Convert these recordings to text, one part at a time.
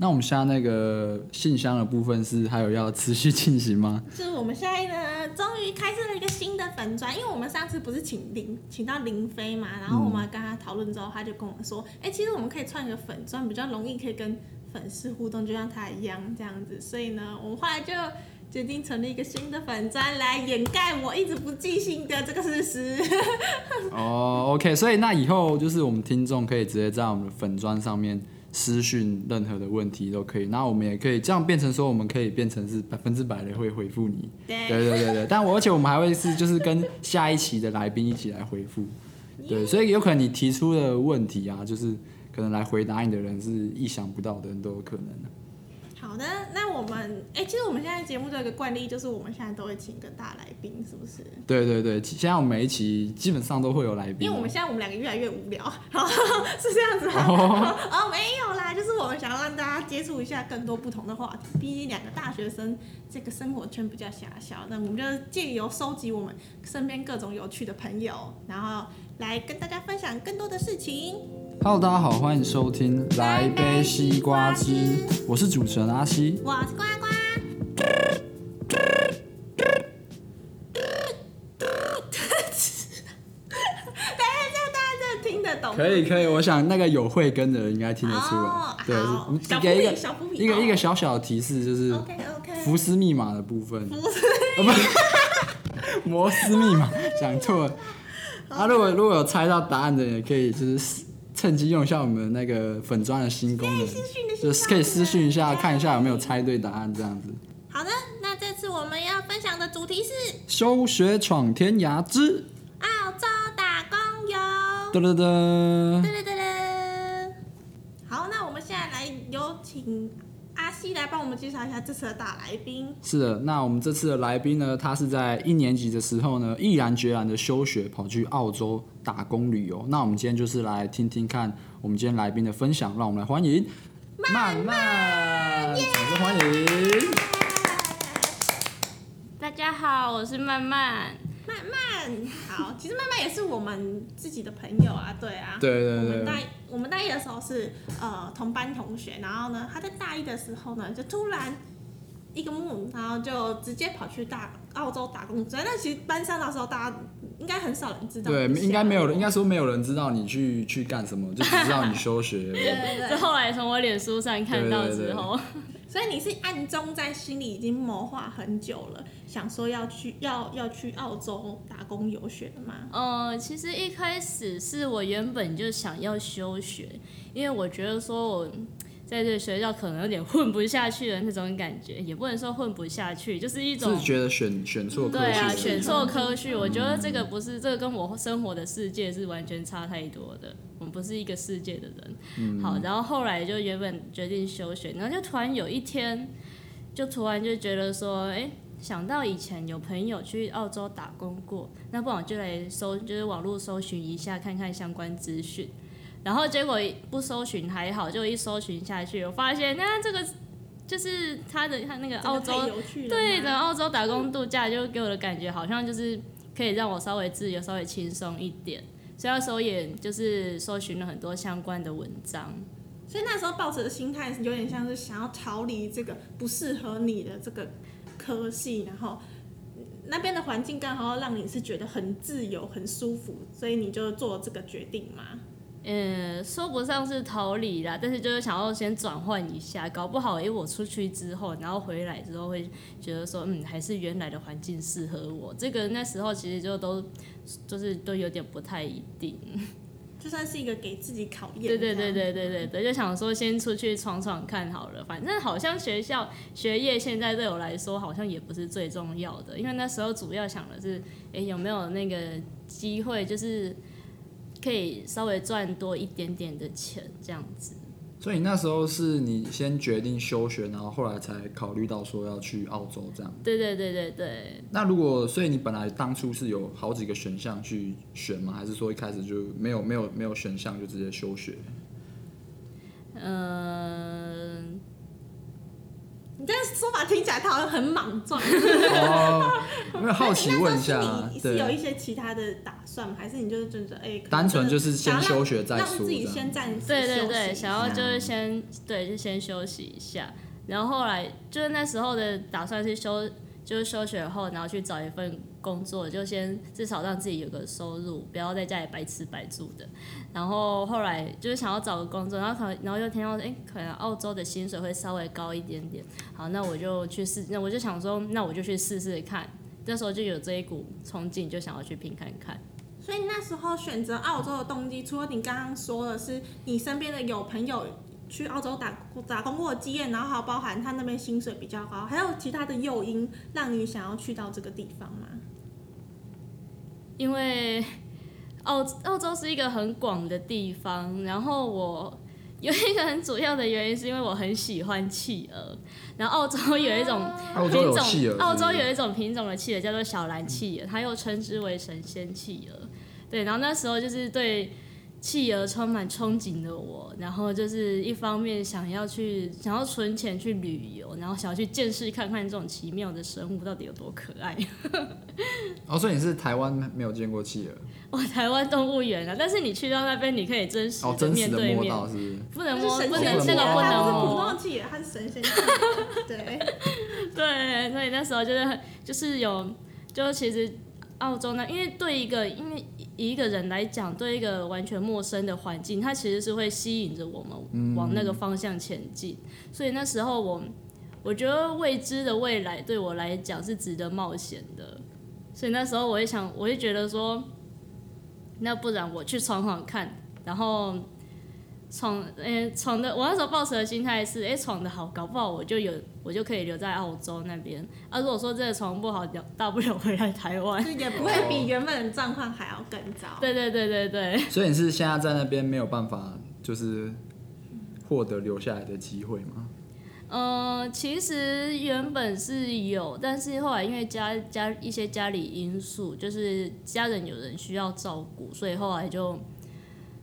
那我们现在那个信箱的部分是还有要持续进行吗？就是我们现在呢，终于开设了一个新的粉专，因为我们上次不是请林请到林飞嘛，然后我们跟他讨论之后，他就跟我们说，哎、其实我们可以创一个粉砖，比较容易可以跟粉丝互动，就像他一样这样子。所以呢，我们后来就决定成立一个新的粉专来掩盖我一直不记性的这个事实。哦、oh,，OK，所以那以后就是我们听众可以直接在我们的粉砖上面。私讯任何的问题都可以，那我们也可以这样变成说，我们可以变成是百分之百的会回复你。对对对对，但我而且我们还会是就是跟下一期的来宾一起来回复。对，所以有可能你提出的问题啊，就是可能来回答你的人是意想不到的人都有可能。好的，那我们哎、欸，其实我们现在节目这个惯例就是我们现在都会请一个大来宾，是不是？对对对，现在我们每一期基本上都会有来宾，因为我们现在我们两个越来越无聊，是这样子吗？哦，哦，没有啦，就是我们想要让大家接触一下更多不同的话题，毕竟两个大学生这个生活圈比较狭小，那我们就借由收集我们身边各种有趣的朋友，然后来跟大家分享更多的事情。Hello，大家好，欢迎收听《来杯西瓜汁》，我是主持人阿西，我是呱呱。大家这样大家真的听得懂？可以可以，我想那个有慧根的人应该听得出来。Oh, 对，你给一个一个一个小小的提示，就是 OK OK。福斯密码的部分。摩斯密码讲错了。啊，如果如果有猜到答案的人，也可以就是。趁机用一下我们那个粉钻的新功能，就是可以私讯一下，看一下有没有猜对答案这样子。好的，那这次我们要分享的主题是休学闯天涯之澳洲打工游。哒哒哒。西来帮我们介绍一下这次的大来宾。是的，那我们这次的来宾呢，他是在一年级的时候呢，毅然决然的休学，跑去澳洲打工旅游。那我们今天就是来听听看我们今天来宾的分享，让我们来欢迎曼曼，掌声欢迎。Yeah! 大家好，我是曼曼。曼曼，好，其实慢慢也是我们自己的朋友啊，对啊，对对对，我们大我们大一的时候是呃同班同学，然后呢，他在大一的时候呢，就突然一个梦，然后就直接跑去大澳洲打工。所以那其实班上那时候大家应该很少人知道，对，应该没有人，应该说没有人知道你去去干什么，就只知道你休学。对对对，是后来从我脸书上看到之后。所以你是暗中在心里已经谋划很久了，想说要去要要去澳洲打工游学的吗？呃，其实一开始是我原本就想要休学，因为我觉得说我在这个学校可能有点混不下去的那种感觉，也不能说混不下去，就是一种是觉得选选错科对啊，选错科序，我觉得这个不是这个跟我生活的世界是完全差太多的。我们不是一个世界的人，嗯、好，然后后来就原本决定休学，然后就突然有一天，就突然就觉得说，哎，想到以前有朋友去澳洲打工过，那不然我就来搜，就是网络搜寻一下，看看相关资讯，然后结果不搜寻还好，就一搜寻下去，我发现那这个就是他的他那个澳洲，对的澳洲打工度假，就给我的感觉好像就是可以让我稍微自由，稍微轻松一点。所以那时候也就是搜寻了很多相关的文章，所以那时候抱持的心态是有点像是想要逃离这个不适合你的这个科系，然后那边的环境刚好让你是觉得很自由、很舒服，所以你就做这个决定嘛。嗯，说不上是逃离啦，但是就是想要先转换一下，搞不好哎，我出去之后，然后回来之后会觉得说，嗯，还是原来的环境适合我。这个那时候其实就都就是都有点不太一定，就算是一个给自己考验。对对对对对对对，就想说先出去闯闯看好了，反正好像学校学业现在对我来说好像也不是最重要的，因为那时候主要想的是，哎，有没有那个机会就是。可以稍微赚多一点点的钱，这样子。所以那时候是你先决定休学，然后后来才考虑到说要去澳洲这样。对对对对对。那如果，所以你本来当初是有好几个选项去选吗？还是说一开始就没有没有没有选项就直接休学？嗯。你这个说法听起来他好像很莽撞。哦，因为好奇 问一下，你是有一些其他的打算吗？还是你就是觉得哎，单纯就是先休学再说，让自己先暂时对对对，想要就是先对就先休息一下，然后后来就是那时候的打算是休。就是休学后，然后去找一份工作，就先至少让自己有个收入，不要在家里白吃白住的。然后后来就是想要找个工作，然后可然后又听到，哎，可能澳洲的薪水会稍微高一点点。好，那我就去试，那我就想说，那我就去试试看。那时候就有这一股冲劲，就想要去拼看看。所以那时候选择澳洲的动机，除了你刚刚说的是你身边的有朋友。去澳洲打打工过的经验，然后还有包含他那边薪水比较高，还有其他的诱因让你想要去到这个地方吗？因为澳澳洲是一个很广的地方，然后我有一个很主要的原因是因为我很喜欢企鹅，然后澳洲有一种品种，澳洲有一种品种的企鹅叫做小蓝企鹅，它又称之为神仙企鹅，对，然后那时候就是对。企鹅充满憧憬的我，然后就是一方面想要去，想要存钱去旅游，然后想要去见识看看这种奇妙的生物到底有多可爱。哦，所以你是台湾没有见过企鹅？我，台湾动物园啊，但是你去到那边，你可以真实的面对面，哦、真实的摸到是不是？不能摸，不能那个不能摸。它是普通企鹅，它是神仙企鹅。对 对，所以那时候就是就是有，就其实澳洲呢，因为对一个因为。以一个人来讲，对一个完全陌生的环境，它其实是会吸引着我们往那个方向前进。嗯、所以那时候我，我觉得未知的未来对我来讲是值得冒险的。所以那时候我也想，我也觉得说，那不然我去闯闯看，然后。闯诶闯的，我那时候抱持的心态是，诶闯的好，搞不好我就有，我就可以留在澳洲那边。啊，如果说真的闯不好，大不了回来台湾，也不会比原本的状况还要更糟。对对对对对。所以你是现在在那边没有办法，就是获得留下来的机会吗？嗯、呃，其实原本是有，但是后来因为家家一些家里因素，就是家人有人需要照顾，所以后来就。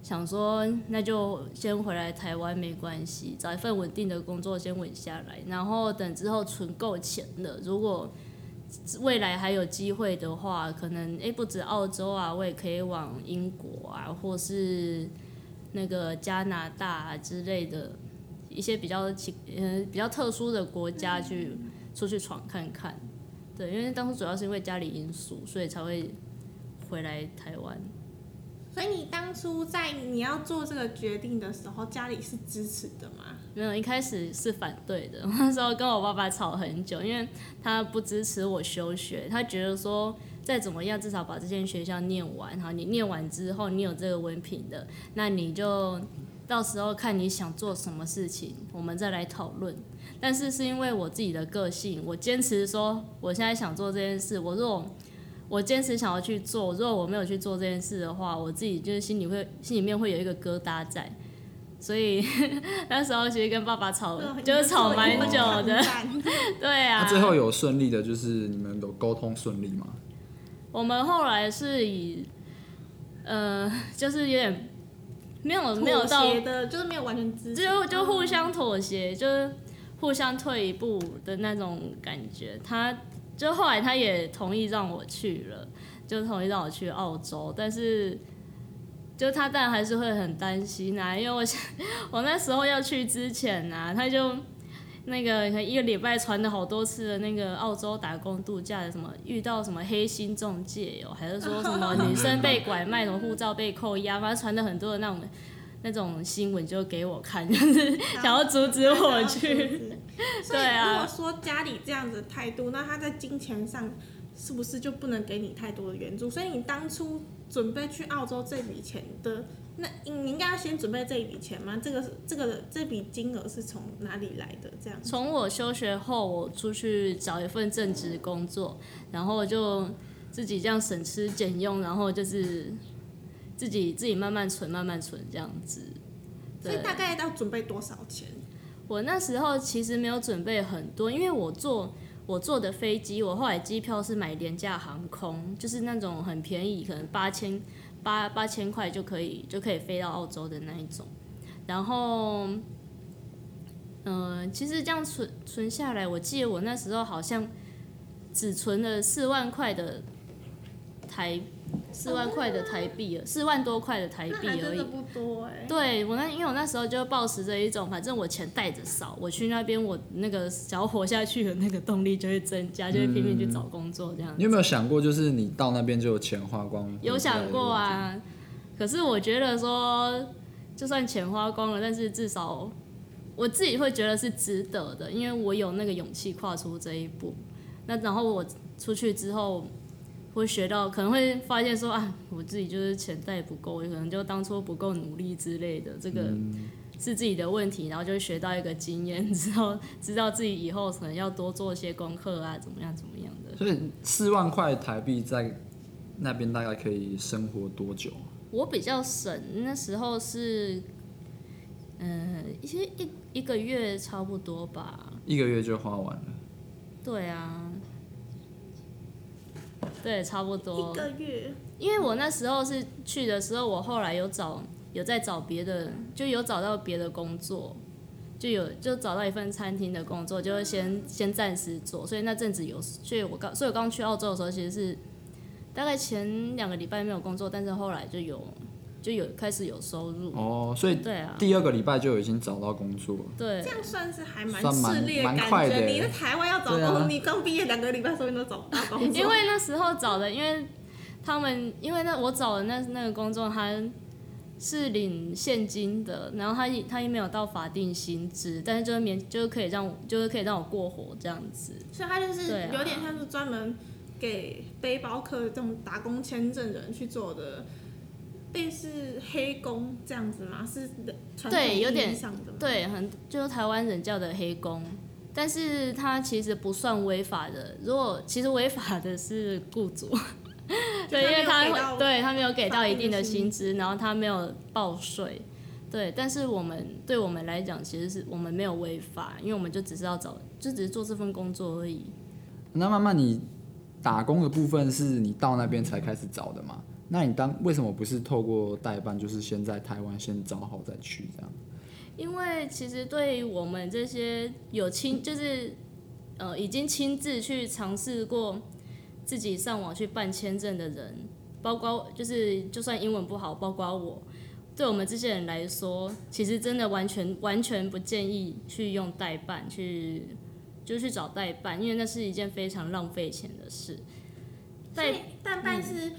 想说，那就先回来台湾没关系，找一份稳定的工作先稳下来，然后等之后存够钱了，如果未来还有机会的话，可能诶不止澳洲啊，我也可以往英国啊，或是那个加拿大啊之类的一些比较奇嗯比较特殊的国家去出去闯看看。对，因为当初主要是因为家里因素，所以才会回来台湾。所以你当初在你要做这个决定的时候，家里是支持的吗？没有，一开始是反对的。那时候跟我爸爸吵很久，因为他不支持我休学，他觉得说再怎么样，至少把这间学校念完。好，你念完之后，你有这个文凭的，那你就到时候看你想做什么事情，我们再来讨论。但是是因为我自己的个性，我坚持说我现在想做这件事。我说。我坚持想要去做，如果我没有去做这件事的话，我自己就是心里会心里面会有一个疙瘩在，所以 那时候其实跟爸爸吵，就是吵蛮久的。对啊。那最后有顺利的，就是你们有沟通顺利吗？我们后来是以，呃，就是有点没有没有到的，就是没有完全支持，就就互相妥协，就是互相退一步的那种感觉，他。就后来他也同意让我去了，就同意让我去澳洲，但是就他当然还是会很担心啊，因为我想 我那时候要去之前啊，他就那个一个礼拜传了好多次的那个澳洲打工度假的什么遇到什么黑心中介哦，还是说什么女生被拐卖，什么护照被扣押，反正传了很多的那种那种新闻就给我看，就是想要阻止我去。对啊如果说家里这样子的态度，那他在金钱上是不是就不能给你太多的援助？所以你当初准备去澳洲这笔钱的，那你应该要先准备这一笔钱吗？这个这个这笔金额是从哪里来的？这样？从我休学后，我出去找一份正职工作，然后就自己这样省吃俭用，然后就是自己自己慢慢存，慢慢存这样子。所以大概要准备多少钱？我那时候其实没有准备很多，因为我坐我坐的飞机，我后来机票是买廉价航空，就是那种很便宜，可能八千八八千块就可以就可以飞到澳洲的那一种。然后嗯、呃，其实这样存存下来，我记得我那时候好像只存了四万块的台。四万块的台币了，四万多块的台币而已，不多哎。对我那，因为我那时候就抱持着一种，反正我钱带着少，我去那边，我那个想要活下去的那个动力就会增加，就会拼命去找工作这样。你有没有想过，就是你到那边就有钱花光？有想过啊，可是我觉得说，就算钱花光了，但是至少我自己会觉得是值得的，因为我有那个勇气跨出这一步。那然后我出去之后。会学到，可能会发现说啊，我自己就是钱带不够，可能就当初不够努力之类的，这个是自己的问题，然后就学到一个经验，之后知道自己以后可能要多做一些功课啊，怎么样怎么样的。所以四万块台币在那边大概可以生活多久？我比较省，那时候是，嗯，一些一一个月差不多吧。一个月就花完了。对啊。对，差不多一个月。因为我那时候是去的时候，我后来有找，有在找别的，就有找到别的工作，就有就找到一份餐厅的工作，就是先先暂时做。所以那阵子有，所以我刚，所以我刚去澳洲的时候，其实是大概前两个礼拜没有工作，但是后来就有。就有开始有收入哦，所以对啊，第二个礼拜就已经找到工作了。对，这样算是还蛮顺利的感觉。你在台湾要找工作，啊、你刚毕业两个礼拜，说不定都找不到工作。因为那时候找的，因为他们，因为那我找的那那个工作，他是领现金的，然后他他也没有到法定薪资，但是就是免，就是可以让，就是可以让我过活这样子。所以他就是有点像是专门给背包客这种打工签证的人去做的。类似黑工这样子吗？是传统意义上的吗？对，有点对，很就是台湾人叫的黑工，但是他其实不算违法的。如果其实违法的是雇主，对，因为他对他没有给到一定的薪资，然后他没有报税，对。但是我们对我们来讲，其实是我们没有违法，因为我们就只是要找，就只是做这份工作而已。那慢慢你打工的部分是你到那边才开始找的吗？那你当为什么不是透过代办，就是先在台湾先找好再去这样？因为其实对于我们这些有亲，就是呃已经亲自去尝试过自己上网去办签证的人，包括就是就算英文不好，包括我，对我们这些人来说，其实真的完全完全不建议去用代办去就去找代办，因为那是一件非常浪费钱的事。代代办是。嗯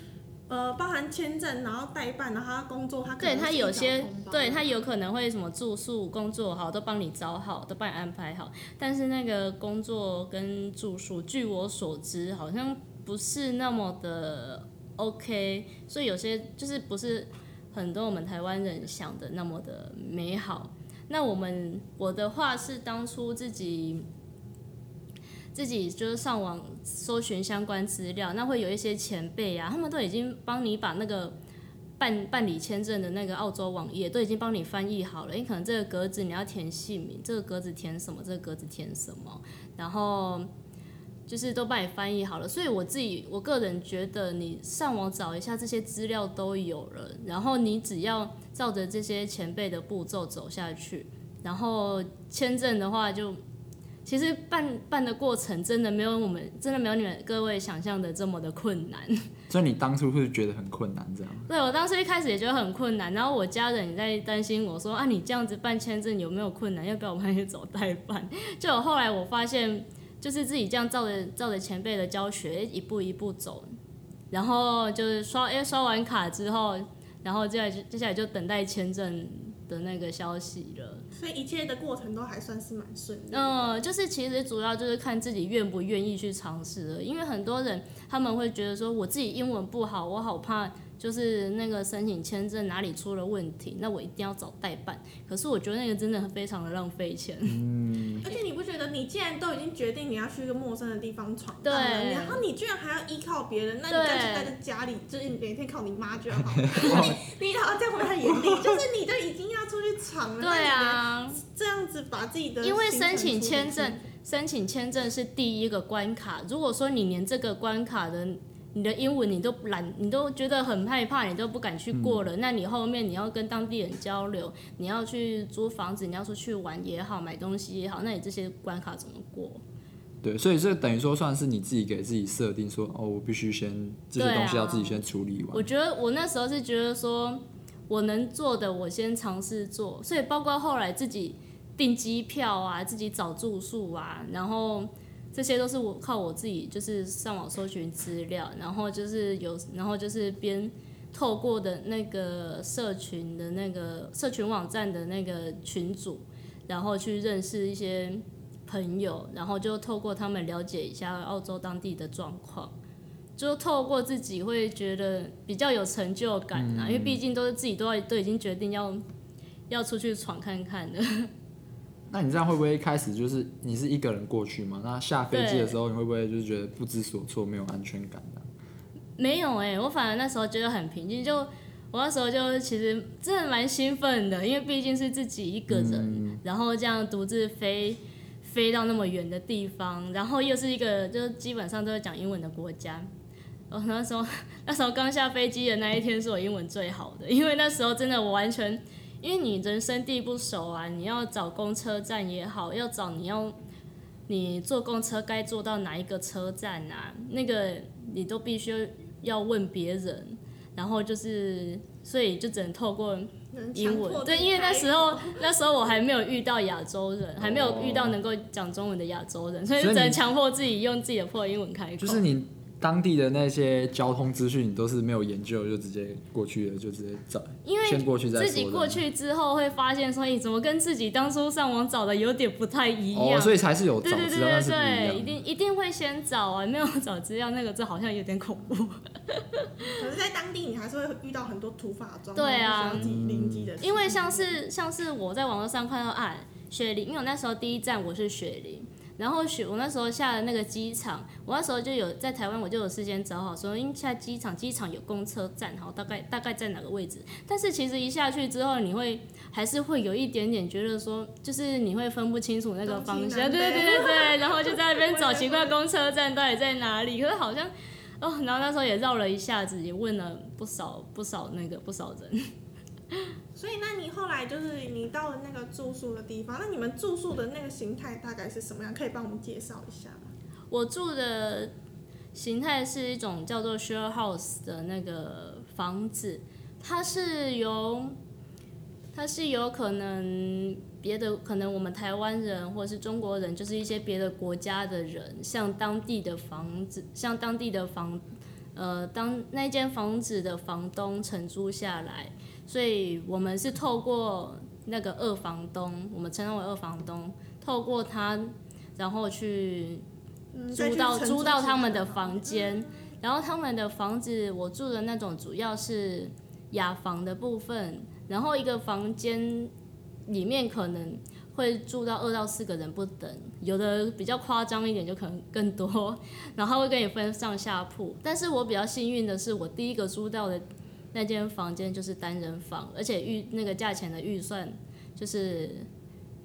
呃，包含签证，然后代办，然后他工作，他可对他有些，对他有可能会什么住宿、工作好，都帮你找好，都帮你安排好。但是那个工作跟住宿，据我所知，好像不是那么的 OK，所以有些就是不是很多我们台湾人想的那么的美好。那我们我的话是当初自己。自己就是上网搜寻相关资料，那会有一些前辈啊，他们都已经帮你把那个办办理签证的那个澳洲网页都已经帮你翻译好了。因可能这个格子你要填姓名，这个格子填什么，这个格子填什么，然后就是都帮你翻译好了。所以我自己我个人觉得，你上网找一下这些资料都有了，然后你只要照着这些前辈的步骤走下去，然后签证的话就。其实办办的过程真的没有我们真的没有你们各位想象的这么的困难。所以你当初是觉得很困难这样？对，我当时一开始也觉得很困难，然后我家人也在担心我说啊，你这样子办签证有没有困难？要不要我帮你走代办？就我后来我发现，就是自己这样照着照着前辈的教学一步一步走，然后就是刷哎刷完卡之后，然后接下来接下来就等待签证的那个消息了，所以一切的过程都还算是蛮顺利。嗯，就是其实主要就是看自己愿不愿意去尝试了，因为很多人他们会觉得说，我自己英文不好，我好怕。就是那个申请签证哪里出了问题，那我一定要找代办。可是我觉得那个真的非常的浪费钱。嗯。而且你不觉得，你既然都已经决定你要去一个陌生的地方闯荡，对，然后你居然还要依靠别人，那你干脆待在家里，就是每天靠你妈就好。你你好像这样会不会太严厉？就是你都已经要出去闯了，对啊，这样子把自己的。因为申请签证，申请签证是第一个关卡。如果说你连这个关卡的。你的英文你都懒，你都觉得很害怕，你都不敢去过了。嗯、那你后面你要跟当地人交流，你要去租房子，你要出去玩也好，买东西也好，那你这些关卡怎么过？对，所以这等于说算是你自己给自己设定说，哦，我必须先这些东西要自己先处理完。我觉得我那时候是觉得说，我能做的我先尝试做，所以包括后来自己订机票啊，自己找住宿啊，然后这些都是我靠我自己就是上网搜寻资料，然后就是有，然后就是边透过的那个社群的那个社群网站的那个群组，然后去认识一些。朋友，然后就透过他们了解一下澳洲当地的状况，就透过自己会觉得比较有成就感啊，嗯、因为毕竟都是自己都要都已经决定要要出去闯看看的。那你这样会不会一开始就是你是一个人过去吗？那下飞机的时候你会不会就是觉得不知所措，没有安全感呢？没有哎、欸，我反而那时候觉得很平静，就我那时候就其实真的蛮兴奋的，因为毕竟是自己一个人，嗯、然后这样独自飞。飞到那么远的地方，然后又是一个就是基本上都是讲英文的国家。我，那时候 那时候刚下飞机的那一天是我英文最好的，因为那时候真的我完全，因为你人生地不熟啊，你要找公车站也好，要找你要你坐公车该坐到哪一个车站啊，那个你都必须要问别人，然后就是所以就只能透过。英文对，因为那时候那时候我还没有遇到亚洲人，还没有遇到能够讲中文的亚洲人，所以只能强迫自己用自己的破英文开口。就是你当地的那些交通资讯，你都是没有研究就直接过去了，就直接找。因为先过去再。自己过去之后会发现，说你怎么跟自己当初上网找的有点不太一样。哦，所以才是有找资料，对对对对对，一定一定会先找啊，没有找资料那个这好像有点恐怖。可是，在当地你还是会遇到很多土法状况，对啊，临机的。因为像是像是我在网络上看到啊，雪梨，因为我那时候第一站我是雪梨。然后雪，我那时候下了那个机场，我那时候就有在台湾，我就有事先找好说，因为下机场，机场有公车站，好，大概大概在哪个位置。但是其实一下去之后，你会还是会有一点点觉得说，就是你会分不清楚那个方向，对对对对对，然后就在那边 找奇怪公车站到底在哪里，可是好像哦，然后那时候也绕了一下子，也问了不少不少那个不少人。所以，那你后来就是你到了那个住宿的地方，那你们住宿的那个形态大概是什么样？可以帮我们介绍一下吗？我住的形态是一种叫做 share house 的那个房子，它是由它是有可能别的可能我们台湾人或者是中国人，就是一些别的国家的人，向当地的房子，向当地的房呃当那间房子的房东承租下来。所以我们是透过那个二房东，我们称为二房东，透过他，然后去租到租到他们的房间，然后他们的房子我住的那种主要是雅房的部分，然后一个房间里面可能会住到二到四个人不等，有的比较夸张一点就可能更多，然后会跟你分上下铺，但是我比较幸运的是我第一个租到的。那间房间就是单人房，而且预那个价钱的预算就是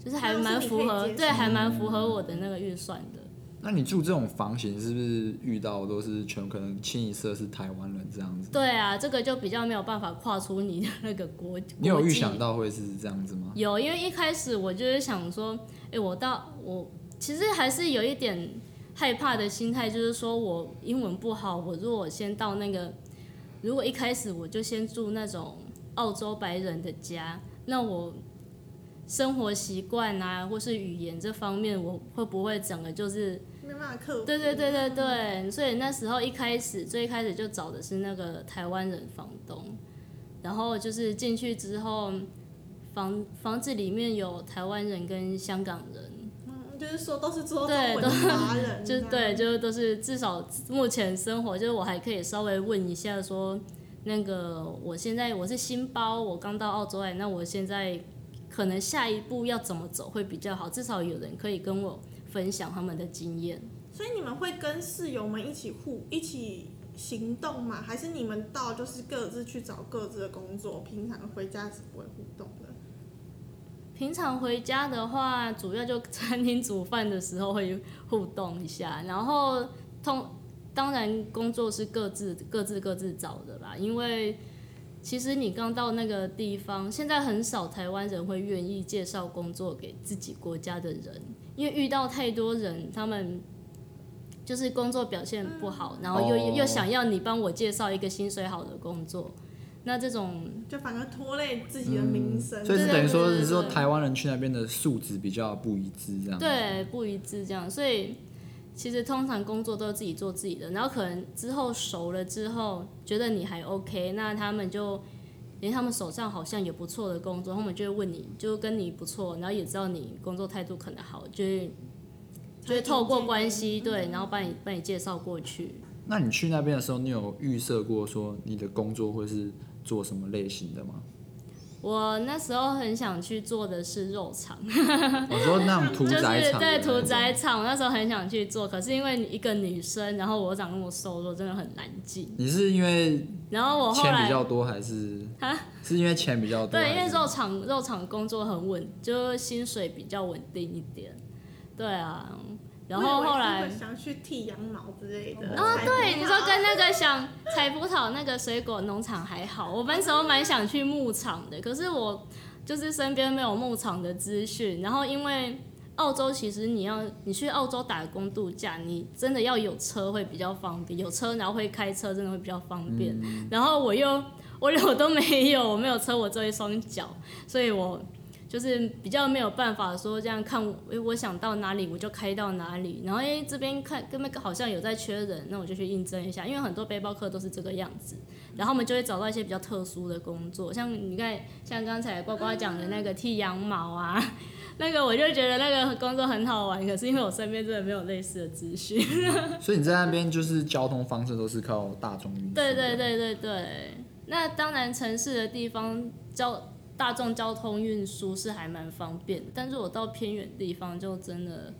就是还蛮符合，对，还蛮符合我的那个预算的。那你住这种房型是不是遇到都是全可能清一色是台湾人这样子？对啊，这个就比较没有办法跨出你的那个国。你有预想到会是这样子吗？有，因为一开始我就是想说，哎、欸，我到我其实还是有一点害怕的心态，就是说我英文不好，我如果先到那个。如果一开始我就先住那种澳洲白人的家，那我生活习惯啊，或是语言这方面，我会不会整个就是没办法克服？对对对对对，所以那时候一开始最开始就找的是那个台湾人房东，然后就是进去之后，房房子里面有台湾人跟香港人。就是说都是做中文的华人，就对，就是都是至少目前生活，就是我还可以稍微问一下说，那个我现在我是新包，我刚到澳洲来，那我现在可能下一步要怎么走会比较好？至少有人可以跟我分享他们的经验。所以你们会跟室友们一起互一起行动吗？还是你们到就是各自去找各自的工作，平常回家是不会互动的？平常回家的话，主要就餐厅煮饭的时候会互动一下，然后通当然工作是各自各自各自找的啦，因为其实你刚到那个地方，现在很少台湾人会愿意介绍工作给自己国家的人，因为遇到太多人，他们就是工作表现不好，然后又、哦、又想要你帮我介绍一个薪水好的工作。那这种就反而拖累自己的名声，嗯，所以是等于说，是说台湾人去那边的素质比较不一致，这样。对，不一致这样，所以其实通常工作都是自己做自己的，然后可能之后熟了之后，觉得你还 OK，那他们就，连他们手上好像有不错的工作，他们就会问你，就跟你不错，然后也知道你工作态度可能好，就是就是透过关系，对，然后帮你帮你介绍过去。那你去那边的时候，你有预设过说你的工作会是？做什么类型的吗？我那时候很想去做的是肉场。我说那种屠宰场，对屠宰场，我那时候很想去做，可是因为一个女生，然后我长那么瘦弱，真的很难进。你是因为然后我钱比较多，还是是因为钱比较多？对，因为肉厂肉厂工作很稳，就薪水比较稳定一点。对啊。然后后来想去剃羊毛之类的啊，对，你说跟那个想采葡萄那个水果农场还好，我那时候蛮想去牧场的，可是我就是身边没有牧场的资讯。然后因为澳洲其实你要你去澳洲打工度假，你真的要有车会比较方便，有车然后会开车真的会比较方便。然后我又我我都没有，我没有车，我只有一双脚，所以我。就是比较没有办法说这样看，诶，我想到哪里我就开到哪里，然后诶这边看根本好像有在缺人，那我就去应征一下，因为很多背包客都是这个样子，然后我们就会找到一些比较特殊的工作，像你看像刚才呱呱讲的那个剃羊毛啊，那个我就觉得那个工作很好玩，可是因为我身边真的没有类似的资讯，所以你在那边就是交通方式都是靠大众运输。对对对对对，那当然城市的地方交。大众交通运输是还蛮方便的，但是我到偏远地方就真的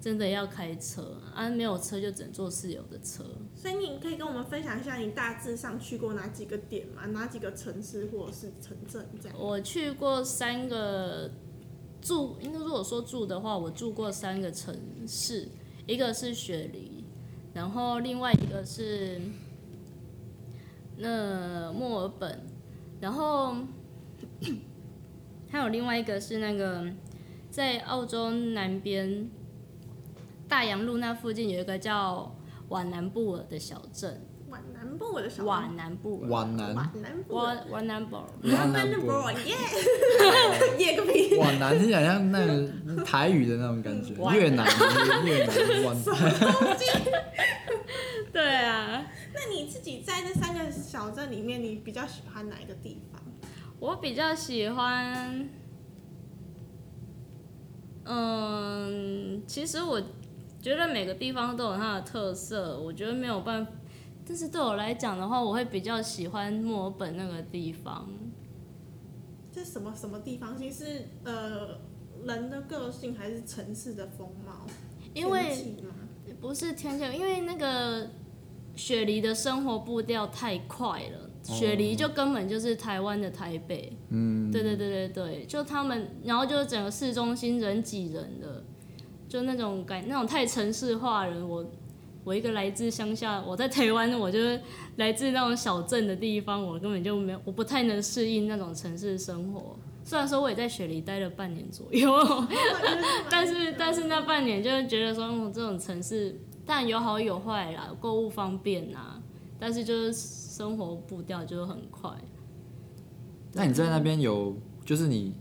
真的要开车啊，没有车就只能坐室友的车。所以你可以跟我们分享一下你大致上去过哪几个点吗？哪几个城市或者是城镇这样？我去过三个住，应该如果说住的话，我住过三个城市，一个是雪梨，然后另外一个是那墨尔本，然后。还有另外一个是那个，在澳洲南边大洋路那附近有一个叫瓦南布尔的小镇。瓦南布尔的小镇。瓦南布尔。瓦南。瓦南布尔。瓦南布尔。瓦南布尔。耶。耶个屁。瓦南听起来像那个台语的那种感觉。越南。越南。瓦南。对啊。那你自己在这三个小镇里面，你比较喜欢哪一个地方？我比较喜欢，嗯，其实我觉得每个地方都有它的特色，我觉得没有办法。但是对我来讲的话，我会比较喜欢墨尔本那个地方。这什么什么地方？其实是呃人的个性还是城市的风貌？因为不是天气，因为那个雪梨的生活步调太快了。雪梨就根本就是台湾的台北，嗯，对对对对对，就他们，然后就整个市中心人挤人的，就那种感，那种太城市化人。我我一个来自乡下，我在台湾，我就是来自那种小镇的地方，我根本就没有，我不太能适应那种城市生活。虽然说我也在雪梨待了半年左右，但是但是那半年就是觉得说，嗯，这种城市，但有好有坏啦，购物方便呐，但是就是。生活步调就很快。那你在那边有，就是你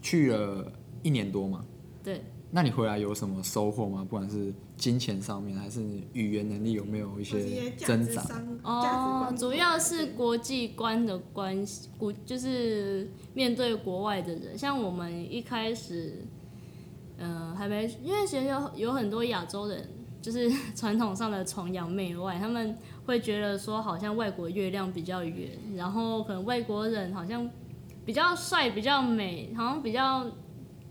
去了一年多嘛？对。那你回来有什么收获吗？不管是金钱上面，还是语言能力有没有一些增长？哦，主要是国际观的关系，国就是面对国外的人，像我们一开始，嗯、呃，还没，因为其实有有很多亚洲人，就是 传统上的崇洋媚外，他们。会觉得说好像外国月亮比较圆，然后可能外国人好像比较帅、比较美，好像比较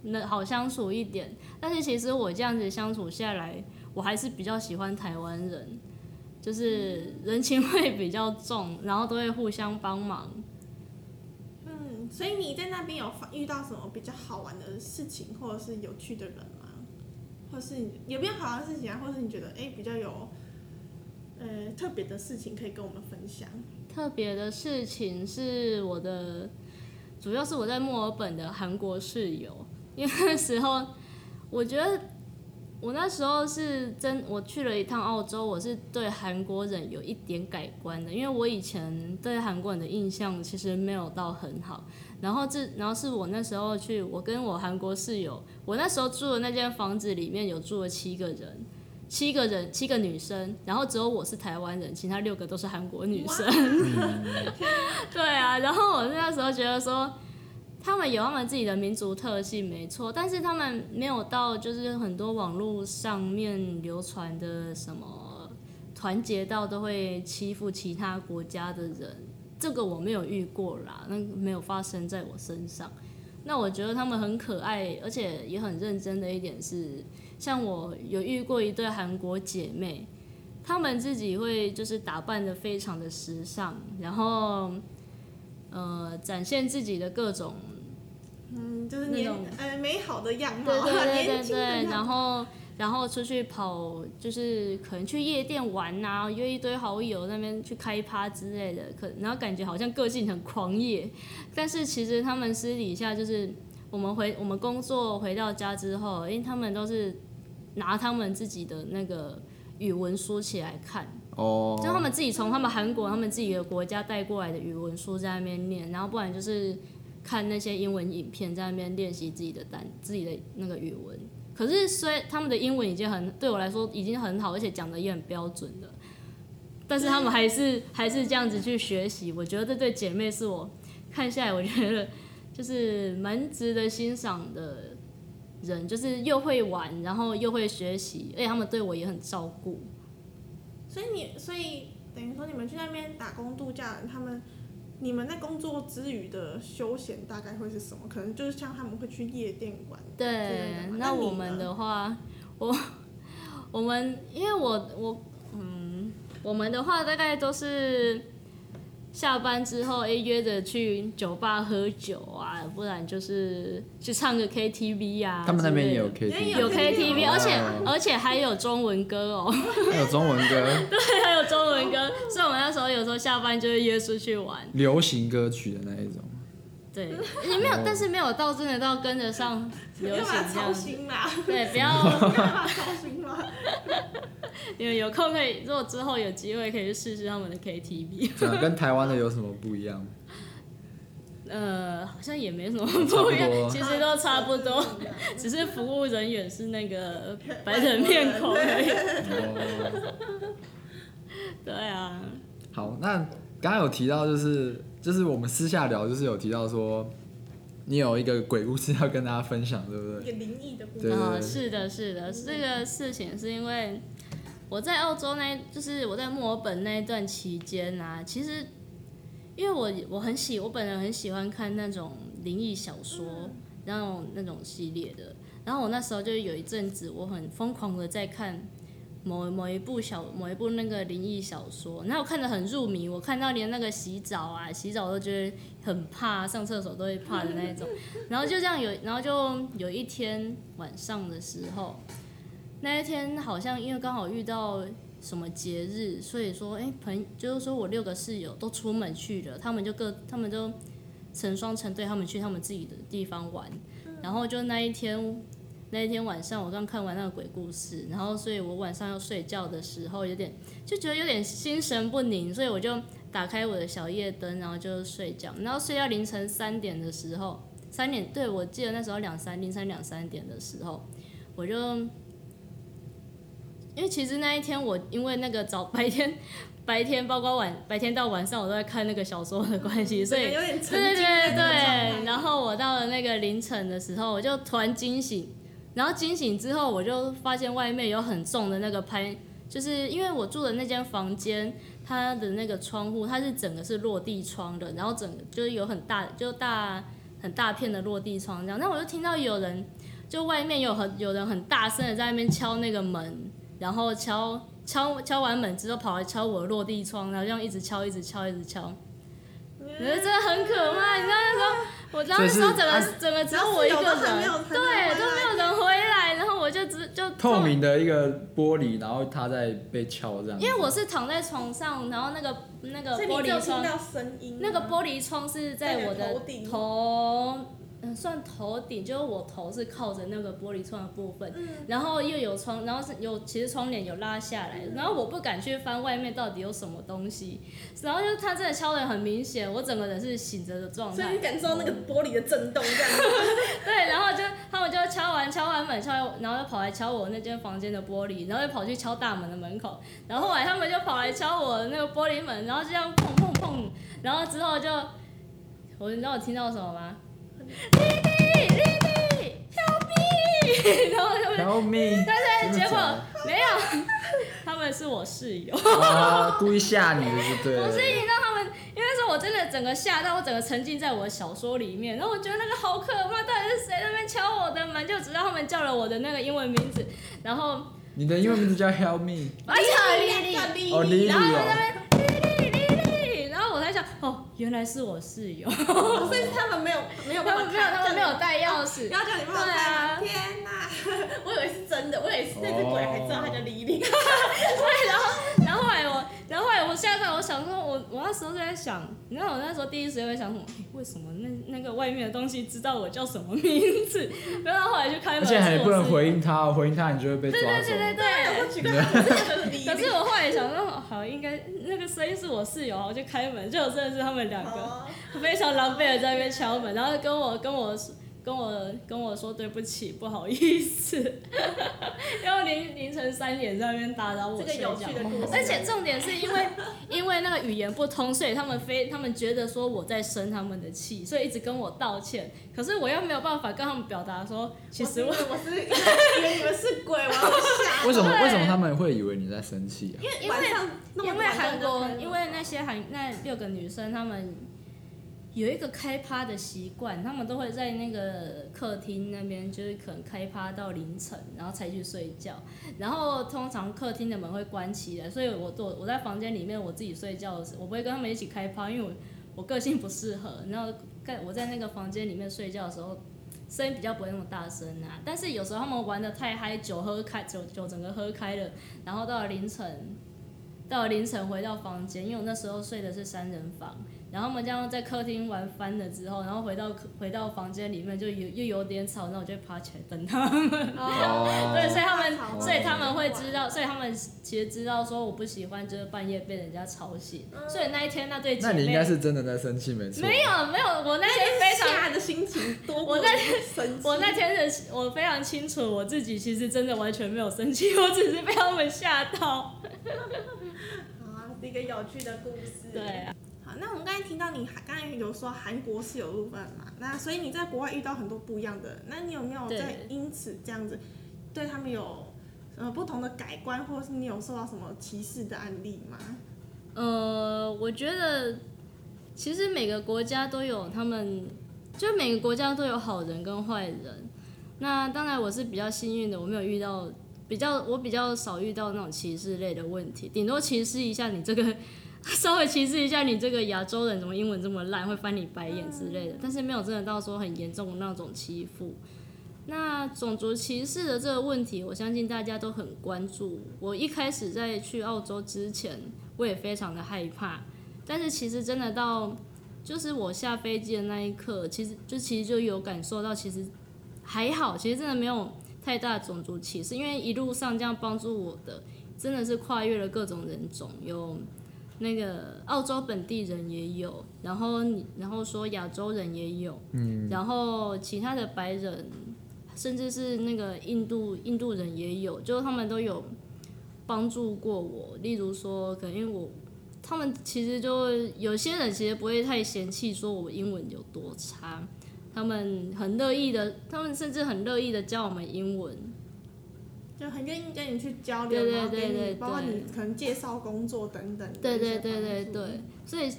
能好相处一点。但是其实我这样子相处下来，我还是比较喜欢台湾人，就是人情味比较重，然后都会互相帮忙。嗯，所以你在那边有遇到什么比较好玩的事情，或者是有趣的人？或是有没有好的事情啊？或是你觉得哎比较有？呃特别的事情可以跟我们分享？特别的事情是我的，主要是我在墨尔本的韩国室友，因为那时候我觉得。我那时候是真，我去了一趟澳洲，我是对韩国人有一点改观的，因为我以前对韩国人的印象其实没有到很好。然后这，然后是我那时候去，我跟我韩国室友，我那时候住的那间房子里面有住了七个人，七个人，七个女生，然后只有我是台湾人，其他六个都是韩国女生。对啊，然后我那时候觉得说。他们有他们自己的民族特性，没错，但是他们没有到就是很多网络上面流传的什么团结到都会欺负其他国家的人，这个我没有遇过啦，那没有发生在我身上。那我觉得他们很可爱，而且也很认真的一点是，像我有遇过一对韩国姐妹，她们自己会就是打扮的非常的时尚，然后。呃，展现自己的各种，嗯，就是那种呃美好的样貌，对对对对 对，然后然后出去跑，就是可能去夜店玩啊，约一堆好友那边去开趴之类的，可然后感觉好像个性很狂野，但是其实他们私底下就是我们回我们工作回到家之后，因为他们都是拿他们自己的那个语文书起来看。哦，就他们自己从他们韩国他们自己的国家带过来的语文书在那边念，然后不然就是看那些英文影片在那边练习自己的单自己的那个语文。可是虽他们的英文已经很对我来说已经很好，而且讲的也很标准的，但是他们还是 还是这样子去学习。我觉得这对姐妹是我看下来我觉得就是蛮值得欣赏的人，就是又会玩，然后又会学习，而且他们对我也很照顾。所以你，所以等于说你们去那边打工度假，他们，你们在工作之余的休闲大概会是什么？可能就是像他们会去夜店玩。对，那我们的话，我，我们因为我我嗯，我们的话大概都是。下班之后，哎，约着去酒吧喝酒啊，不然就是去唱个 KTV 啊。他们那边也有 KTV，有 KTV，而且而且还有中文歌哦。还有中文歌。对，还有中文歌，所以我们那时候有时候下班就会约出去玩。流行歌曲的那一种。对，也没有，但是没有到真的到跟得上流行这样子。对，不要。有 有空可以，如果之后有机会可以去试试他们的 KTV。跟台湾的有什么不一样？呃，好像也没什么不一样，其实都差不多，只是服务人员是那个白人面孔而已。对啊。好，那刚刚有提到就是。就是我们私下聊，就是有提到说，你有一个鬼故事要跟大家分享，对不对？一个灵异的故事。对，对，对，哦，是的，是的，这个事情是因为我在澳洲那，就是我在墨尔本那一段期间啊，其实因为我我很喜，我本人很喜欢看那种灵异小说，然后那种系列的，然后我那时候就有一阵子，我很疯狂的在看。某某一部小某一部那个灵异小说，然后我看得很入迷，我看到连那个洗澡啊，洗澡都觉得很怕，上厕所都会怕的那一种。然后就这样有，然后就有一天晚上的时候，那一天好像因为刚好遇到什么节日，所以说哎朋就是说我六个室友都出门去了，他们就各他们就成双成对，他们去他们自己的地方玩，然后就那一天。那一天晚上，我刚看完那个鬼故事，然后所以我晚上要睡觉的时候，有点就觉得有点心神不宁，所以我就打开我的小夜灯，然后就睡觉，然后睡到凌晨三点的时候，三点，对，我记得那时候两三凌晨两三点的时候，我就因为其实那一天我因为那个早白天 白天包括晚白天到晚上我都在看那个小说的关系，所以 对对对对，然后我到了那个凌晨的时候，我就突然惊醒。然后惊醒之后，我就发现外面有很重的那个拍，就是因为我住的那间房间，它的那个窗户，它是整个是落地窗的，然后整个就是有很大，就大很大片的落地窗这样。那我就听到有人，就外面有很有人很大声的在那边敲那个门，然后敲敲敲完门之后跑来敲我的落地窗，然后这样一直敲，一直敲，一直敲。我觉得真的很可怕，你知道那时候，我知道那时候整个整个只有我一个人，对，都没有人回来，然后我就只就透明的一个玻璃，然后他在被敲这样。因为我是躺在床上，然后那个那个玻璃窗，那个玻璃窗是在我的头。嗯，算头顶，就是我头是靠着那个玻璃窗的部分，嗯、然后又有窗，然后是有其实窗帘有拉下来，嗯、然后我不敢去翻外面到底有什么东西，然后就他真的敲的很明显，我整个人是醒着的状态，所以你感受到那个玻璃的震动这样。子。对，然后就他们就敲完敲完门敲完，然后又跑来敲我那间房间的玻璃，然后又跑去敲大门的门口，然后后来他们就跑来敲我的那个玻璃门，然后就这样砰砰砰，然后之后就，我你知道我听到什么吗？Lily，Lily，Help me！然后他们，Help me！但是结果没有，他们是我室友。啊，故意吓你的，就对了。我是引到他们，因为说我真的整个吓到，我整个沉浸在我的小说里面，然后我觉得那个好可怕，到底是谁在那边敲我的门？就知道他们叫了我的那个英文名字，然后你的英文名字叫 Help me。而且，Lily，哦，Lily，然后他们。哦，原来是我室友，所以他们没有没有他们，没有他们没有带钥匙，然后叫你帮我开，天哪，我以为是真的，我以为是那只鬼还知道他叫李玲，对，然后然后后来我，然后后来我现在我想说，我我那时候就在想，你知道我那时候第一时间会想什么？为什么那那个外面的东西知道我叫什么名字？然后后来就开门，而且还不能回应他，回应他你就会被抓走。对对对对对，可是我后来想说，好，应该那个声音是我室友，我就开门，就真的是他们两个，非常狼狈的在那边敲门，然后跟我跟我。跟我跟我说对不起，不好意思，然后凌凌晨三点在那边打扰我睡觉，而且重点是因为 因为那个语言不通，所以他们非他们觉得说我在生他们的气，所以一直跟我道歉。可是我又没有办法跟他们表达说，其实我我是以为你们是鬼，我要吓。为什么为什么他们会以为你在生气啊？因为因为因为韩国，因为那些韩那六个女生她们。有一个开趴的习惯，他们都会在那个客厅那边，就是可能开趴到凌晨，然后才去睡觉。然后通常客厅的门会关起来，所以我我我在房间里面我自己睡觉的时候，我不会跟他们一起开趴，因为我我个性不适合。然后在我在那个房间里面睡觉的时候，声音比较不会那么大声啊。但是有时候他们玩的太嗨，酒喝开，酒酒整个喝开了，然后到了凌晨，到了凌晨回到房间，因为我那时候睡的是三人房。然后我们这样在客厅玩翻了之后，然后回到回到房间里面就有又有点吵，那我就爬起来等他们。哦、对，所以他们所以他们会知道，所以他们其实知道说我不喜欢就是半夜被人家吵醒。嗯、所以那一天那对姐妹，那你应该是真的在生气没错。没有没有，我那天非常的心情多。我那天我那天的我非常清楚我自己其实真的完全没有生气，我只是被他们吓到。啊，是一个有趣的故事。对啊。那我们刚才听到你刚才有说韩国是有部分嘛？那所以你在国外遇到很多不一样的，那你有没有在因此这样子对他们有呃不同的改观，或者是你有受到什么歧视的案例吗？呃，我觉得其实每个国家都有他们，就每个国家都有好人跟坏人。那当然我是比较幸运的，我没有遇到比较我比较少遇到那种歧视类的问题，顶多歧视一下你这个。稍微歧视一下你这个亚洲人，怎么英文这么烂，会翻你白眼之类的，但是没有真的到说很严重的那种欺负。那种族歧视的这个问题，我相信大家都很关注。我一开始在去澳洲之前，我也非常的害怕，但是其实真的到就是我下飞机的那一刻，其实就其实就有感受到，其实还好，其实真的没有太大的种族歧视，因为一路上这样帮助我的，真的是跨越了各种人种，有。那个澳洲本地人也有，然后你然后说亚洲人也有，嗯，然后其他的白人，甚至是那个印度印度人也有，就他们都有帮助过我。例如说，可能因为我他们其实就有些人其实不会太嫌弃说我英文有多差，他们很乐意的，他们甚至很乐意的教我们英文。就很愿意跟你去交流，对对对对，包括你可能介绍工作等等。对对对对对，所以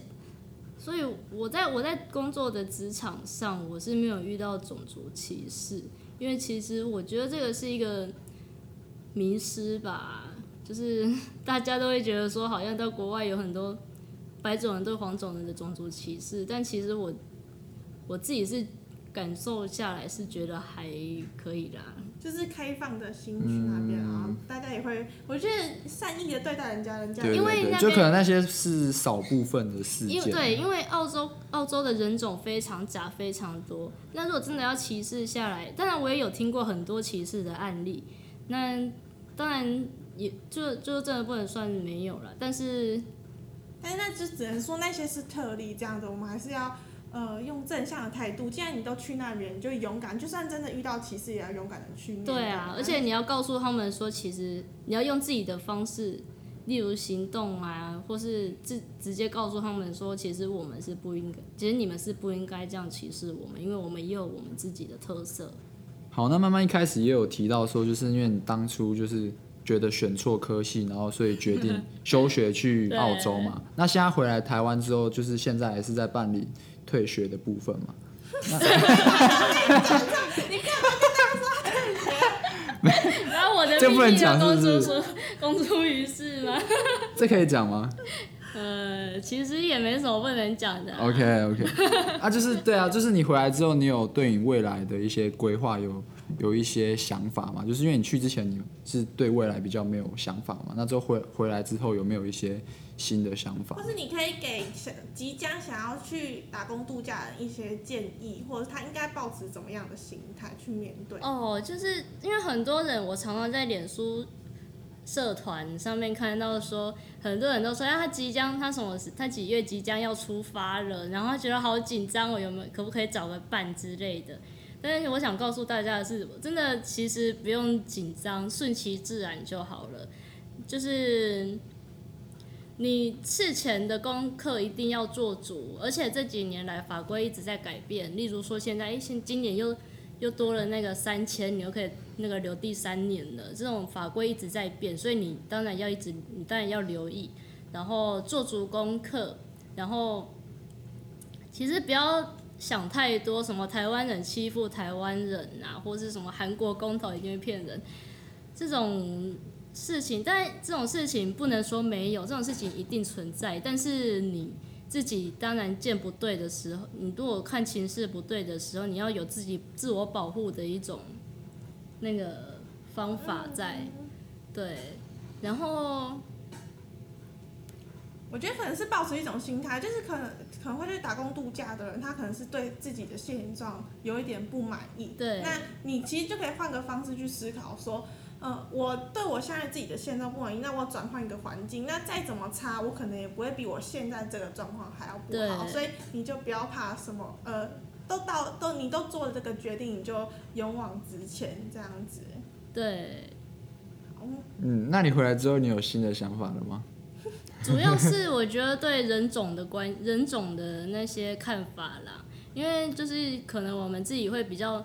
所以我在我在工作的职场上，我是没有遇到种族歧视，因为其实我觉得这个是一个迷失吧，就是 大家都会觉得说，好像到国外有很多白种人对黄种人的种族歧视，但其实我我自己是感受下来是觉得还可以啦，就是开放的心去那边啊，嗯、大家也会，我觉得善意的对待人家，人家对对对，因为就可能那些是少部分的事件，因为对，因为澳洲澳洲的人种非常杂，非常多。那如果真的要歧视下来，当然我也有听过很多歧视的案例，那当然也就就真的不能算没有了，但是，但是那就只能说那些是特例，这样子我们还是要。呃，用正向的态度，既然你都去那边，你就勇敢，就算真的遇到歧视，也要勇敢的去面对。对啊，而且你要告诉他们说，其实你要用自己的方式，例如行动啊，或是直直接告诉他们说，其实我们是不应该，其实你们是不应该这样歧视我们，因为我们也有我们自己的特色。好，那慢慢一开始也有提到说，就是因为你当初就是觉得选错科系，然后所以决定休学去澳洲嘛。那现在回来台湾之后，就是现在还是在办理。退学的部分嘛，你干嘛跟他说退学？然后我的秘密要公诸公诸于世吗？这可以讲吗？呃，其实也没什么不能讲的啊。OK OK，啊，就是对啊，就是你回来之后，你有对你未来的一些规划有有一些想法吗？就是因为你去之前你是对未来比较没有想法嘛，那之后回回来之后有没有一些？新的想法，或是你可以给想即将想要去打工度假的一些建议，或者他应该抱持怎么样的心态去面对？哦，就是因为很多人，我常常在脸书社团上面看到说，很多人都说，哎，他即将他什么他几月即将要出发了，然后他觉得好紧张，我有没有可不可以找个伴之类的？但是我想告诉大家的是，真的其实不用紧张，顺其自然就好了，就是。你事前的功课一定要做足，而且这几年来法规一直在改变。例如说，现在诶，现今年又又多了那个三千，你又可以那个留第三年了。这种法规一直在变，所以你当然要一直，你当然要留意，然后做足功课，然后其实不要想太多，什么台湾人欺负台湾人啊，或是什么韩国公投一定会骗人，这种。事情，但这种事情不能说没有，这种事情一定存在。但是你自己当然见不对的时候，你如果看情势不对的时候，你要有自己自我保护的一种那个方法在。对，然后我觉得可能是保持一种心态，就是可能可能会去打工度假的人，他可能是对自己的现状有一点不满意。对，那你其实就可以换个方式去思考说。嗯，我对我现在自己的现状不满意，那我转换一个环境，那再怎么差，我可能也不会比我现在这个状况还要不好，所以你就不要怕什么，呃，都到都你都做了这个决定，你就勇往直前这样子。对。嗯，那你回来之后，你有新的想法了吗？主要是我觉得对人种的关人种的那些看法啦，因为就是可能我们自己会比较，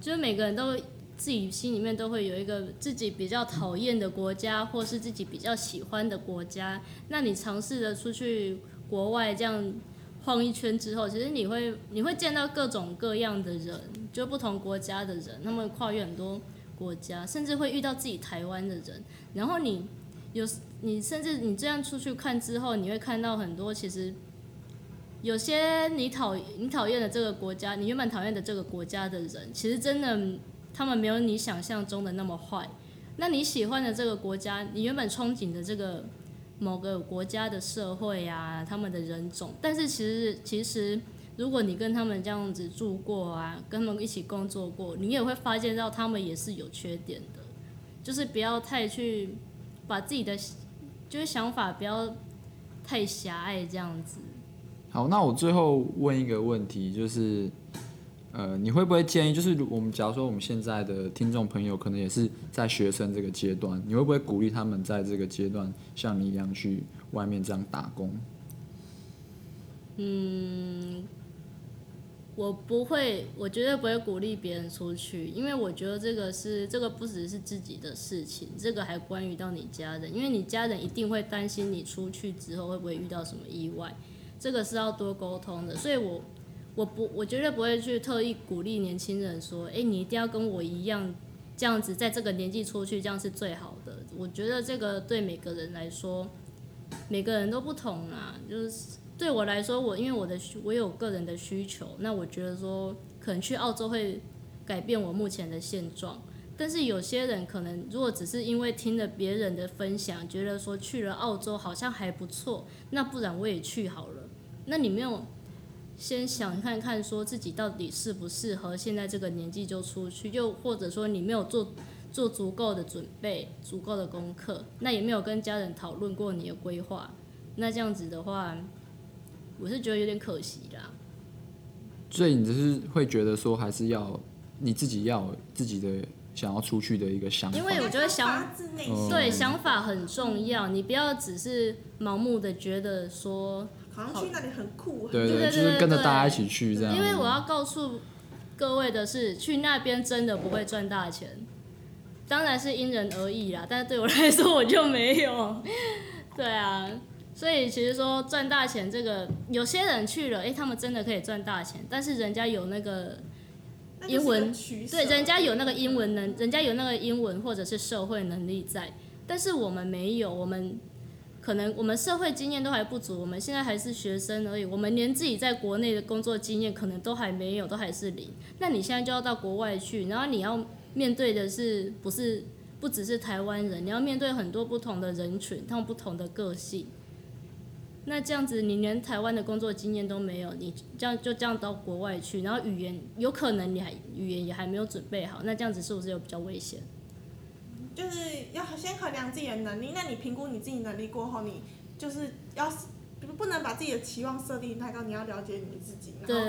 就是每个人都。自己心里面都会有一个自己比较讨厌的国家，或是自己比较喜欢的国家。那你尝试着出去国外这样晃一圈之后，其实你会你会见到各种各样的人，就不同国家的人，他们跨越很多国家，甚至会遇到自己台湾的人。然后你有你甚至你这样出去看之后，你会看到很多其实有些你讨你讨厌的这个国家，你原本讨厌的这个国家的人，其实真的。他们没有你想象中的那么坏。那你喜欢的这个国家，你原本憧憬的这个某个国家的社会啊，他们的人种，但是其实其实，如果你跟他们这样子住过啊，跟他们一起工作过，你也会发现到他们也是有缺点的。就是不要太去把自己的就是想法不要太狭隘这样子。好，那我最后问一个问题，就是。呃，你会不会建议，就是我们假如说我们现在的听众朋友可能也是在学生这个阶段，你会不会鼓励他们在这个阶段像你一样去外面这样打工？嗯，我不会，我绝对不会鼓励别人出去，因为我觉得这个是这个不只是自己的事情，这个还关于到你家人，因为你家人一定会担心你出去之后会不会遇到什么意外，这个是要多沟通的，所以我。我不，我绝对不会去特意鼓励年轻人说，诶，你一定要跟我一样，这样子在这个年纪出去，这样是最好的。我觉得这个对每个人来说，每个人都不同啊。就是对我来说，我因为我的我有个人的需求，那我觉得说可能去澳洲会改变我目前的现状。但是有些人可能如果只是因为听了别人的分享，觉得说去了澳洲好像还不错，那不然我也去好了。那你没有先想看看说自己到底适不适合现在这个年纪就出去，又或者说你没有做做足够的准备、足够的功课，那也没有跟家人讨论过你的规划，那这样子的话，我是觉得有点可惜啦。所以你就是会觉得说，还是要你自己要自己的。想要出去的一个想法，因为我觉得想对想法很重要，嗯、你不要只是盲目的觉得说好像去那里很酷，对对，对，就是跟着大家一起去这样。因为我要告诉各位的是，去那边真的不会赚大钱，当然是因人而异啦。但是对我来说，我就没有。对啊，所以其实说赚大钱这个，有些人去了，哎、欸，他们真的可以赚大钱，但是人家有那个。英文对，人家有那个英文能，人家有那个英文或者是社会能力在，但是我们没有，我们可能我们社会经验都还不足，我们现在还是学生而已，我们连自己在国内的工作经验可能都还没有，都还是零。那你现在就要到国外去，然后你要面对的是不是不只是台湾人，你要面对很多不同的人群，他们不同的个性。那这样子，你连台湾的工作经验都没有，你这样就这样到国外去，然后语言有可能你还语言也还没有准备好，那这样子是不是又比较危险？就是要先衡量自己的能力，那你评估你自己能力过后，你就是要。不能把自己的期望设定太高，你要了解你自己，然后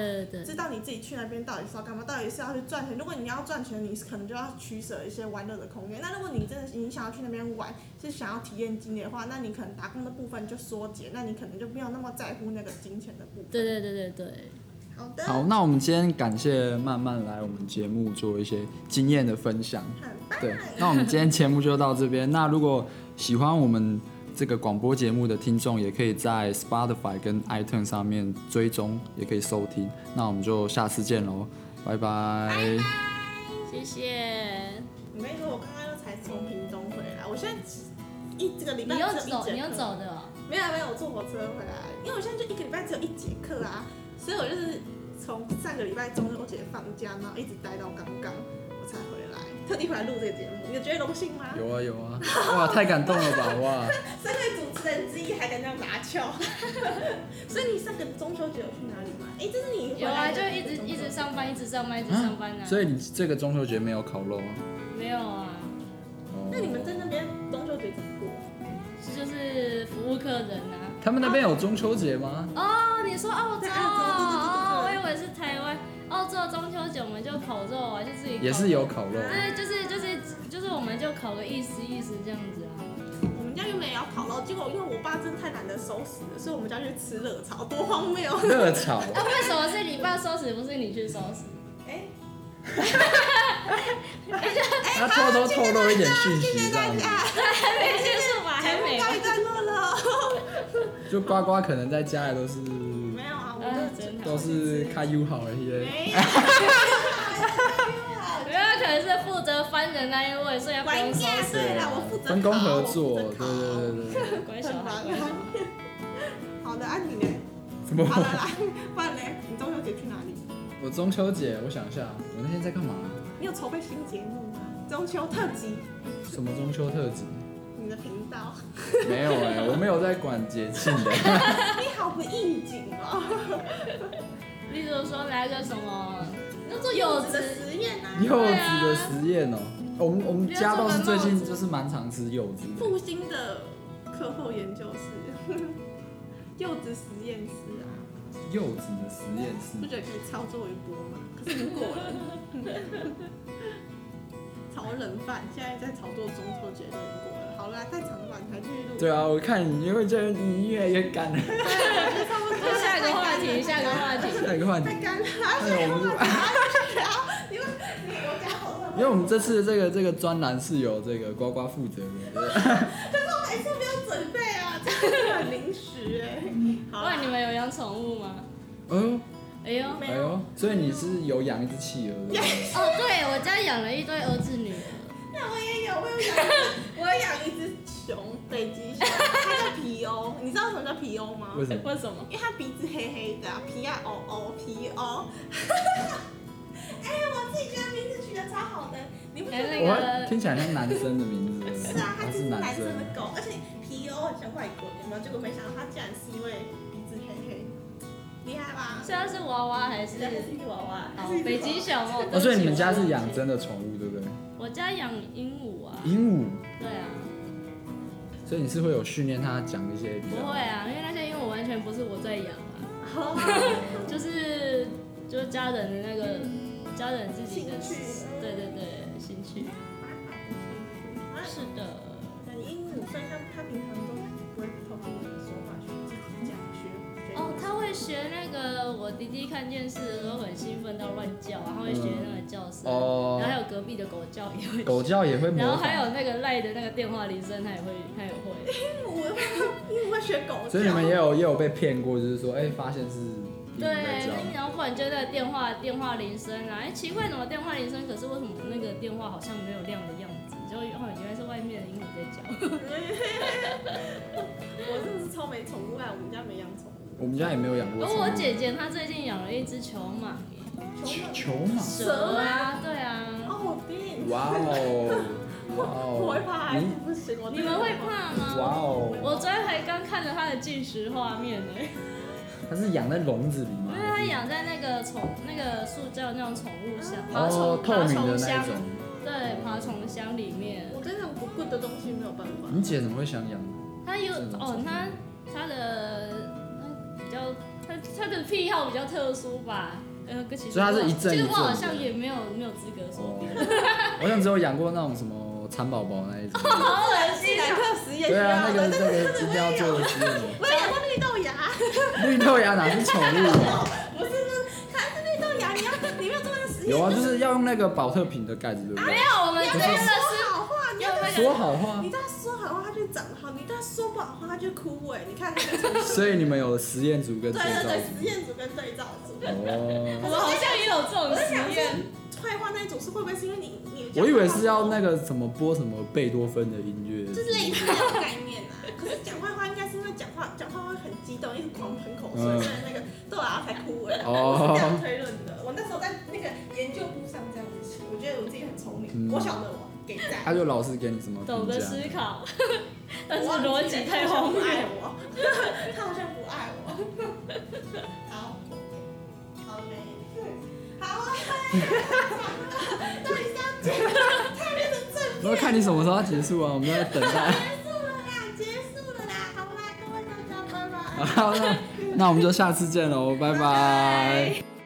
知道你自己去那边到底是要干嘛，到底是要去赚钱。如果你要赚钱，你可能就要取舍一些玩乐的空间。那如果你真的你想要去那边玩，是想要体验经历的话，那你可能打工的部分就缩减，那你可能就没有那么在乎那个金钱的部分。对对对对对。好的。好，那我们今天感谢慢慢来我们节目做一些经验的分享。对，那我们今天节目就到这边。那如果喜欢我们。这个广播节目的听众也可以在 Spotify 跟 iTunes 上面追踪，也可以收听。那我们就下次见喽，拜拜。拜拜，谢谢。我跟你说，我刚刚又才从屏东回来，我现在一这个礼拜你又走，你又走的？没有没有，我坐火车回来。因为我现在就一个礼拜只有一节课啊，所以我就是从上个礼拜中秋节放假，然后一直待到刚刚特地回来录这个节目。你觉得荣幸吗？有啊有啊，哇，太感动了吧，哇！身为主持人之一还敢这样拿翘，所以你上个中秋节有去哪里吗？哎、欸，这是你有啊，就一直一直上班，一直上班，一直上班啊。所以你这个中秋节没有烤肉啊？没有啊。哦。那你们在那边中秋节怎么过？就是服务客人啊。他们那边有中秋节吗？哦，你说澳洲哦，我以为是澳洲中秋节我们就烤肉啊，就自己也是有烤肉。对，就是就是就是我们就烤个意思意思这样子啊。我们家原本也要烤肉，结果因为我爸真的太懒得收拾了，所以我们家去吃热炒，多荒谬！热炒。那为什么是你爸收拾，不是你去收拾？哎。他偷偷透露一点讯息，这样子。还没结束吧？还没。告一段落了。就呱呱可能在家里都是。都是开 U 好而已。没有，没有，可能是负责翻人那一位，所以要分工。对了，我负责分工合作，对对对对。乖小孩。好的，安妮呢？什么？好了，来，不然呢？你中秋节去哪里？我中秋节，我想一下，我那天在干嘛？你有筹备新节目吗？中秋特辑。什么中秋特辑？你的频道。没有哎，我没有在管节庆的。你好不应景哦。例如说来个什么，要做柚子的实验啊。柚子的实验哦，我们我们家倒是最近就是蛮常吃柚子。复兴的课后研究室，柚子实验室啊。柚子的实验室。不觉得可以操作一波吗？可是已经过了。炒冷饭，现在在炒作中秋节就已经过了。对啊，我看你因为这你越来越干了。下一个话题，下一个话题，下一个话题。太干了，下一个话题。因为我家好热。因为我们这次这个这个专栏是由这个呱呱负责的。可是我每次没有准备啊，这样很临时哎。好，那你们有养宠物吗？嗯。哎呦，哎呦，所以你是有养一只企鹅的？哦，对，我家养了一堆儿子女儿。那我也有，我有养，我有养一只熊，北极熊，它叫皮欧。你知道什么叫皮欧吗？为什么？为什么？因为它鼻子黑黑的，皮啊哦哦皮欧。哎、欸，我自己觉得名字取得超好的，你不觉得？欸那个、听起来像男生的名字。是啊，它是男生的狗，而且皮欧很像外国人，有没有？结果没想到它竟然是因为鼻子黑黑，厉害吧？虽然是娃娃还是？是娃娃。哦，北极熊哦。哦，所以你们家是养真的宠物，对不对？我家养鹦鹉啊。鹦鹉。对啊。所以你是会有训练它讲一些？不会啊，因为那些鹦鹉完全不是我在养啊，就是就是家人的那个家人自己的兴趣，对对对，兴趣。是的，鹦鹉，所以它它平常都不会偷听你的说话，学自己讲学。哦，它会学那个我弟弟看电视的时候很兴奋到乱叫，然后会学那个叫声，哦，然后还有隔壁的狗叫也会，狗叫也会，然后还有那个赖的那个电话铃声，他也会，他也会。鹦鹉会，鹦鹉会学狗叫。所以你们也有也有被骗过，就是说，哎，发现是对，然后忽然就那个电话电话铃声啊，哎，奇怪，怎么电话铃声，可是为什么那个电话好像没有亮的样子？就哦原来是外面的鹦鹉在叫。我真的是超没宠物爱，我们家没养宠物。我们家也没有养过。而我姐姐她最近养了一只球蟒。球蟒？蛇啊，对啊。哦，天！哇哦！哇哦！我会怕，还是不行？你们会怕吗？哇哦！我昨天还刚看了它的进食画面呢。它是养在笼子里吗？因为它养在那个宠那个塑胶那种宠物箱，爬虫爬虫箱。对，爬虫箱里面。我这种不贵的东西没有办法。你姐怎么会想养？她有哦，她她的比较，他他的癖好比较特殊吧。呃，其实所以他是一阵一阵。其实我好像也没有没有资格说别人。我像只有养过那种什么蚕宝宝那一种。好恶心！来个实验。对啊，那个 那个一定要做的实验。我养过绿豆芽。绿豆芽哪是宠物？不是，它是绿豆芽，你要你没有做那个实验。有啊，就是要用那个保特瓶的盖子，对不对？没有，我们真的是你要说好话。你对它说好话，它就长好；你对它说不好话，它就枯萎。你看。所以你们有实验组跟对照组。对对对，实验组跟对照组。哦。我好像也有这种实验。坏话那一种是会不会是因为你你？我以为是要那个什么播什么贝多芬的音乐。就是类似那种概念啊。可是讲坏话应该是因为讲话讲话会很激动，一直狂喷口水，所以那个豆芽才枯萎。哦。是这样推论的。我那时候在那个研究部上这样子写，我觉得我自己很聪明。我晓得我给赞。他就老是给你什么？懂得思考，但是逻辑太荒谬。他好像不爱我。好，好嘞。好啊。到底是要结束？太变成正。我要看你什么时候要结束啊？我们在等待。结束了啦，结束了啦，好啦，各位大家拜拜。好，那那我们就下次见喽，拜拜。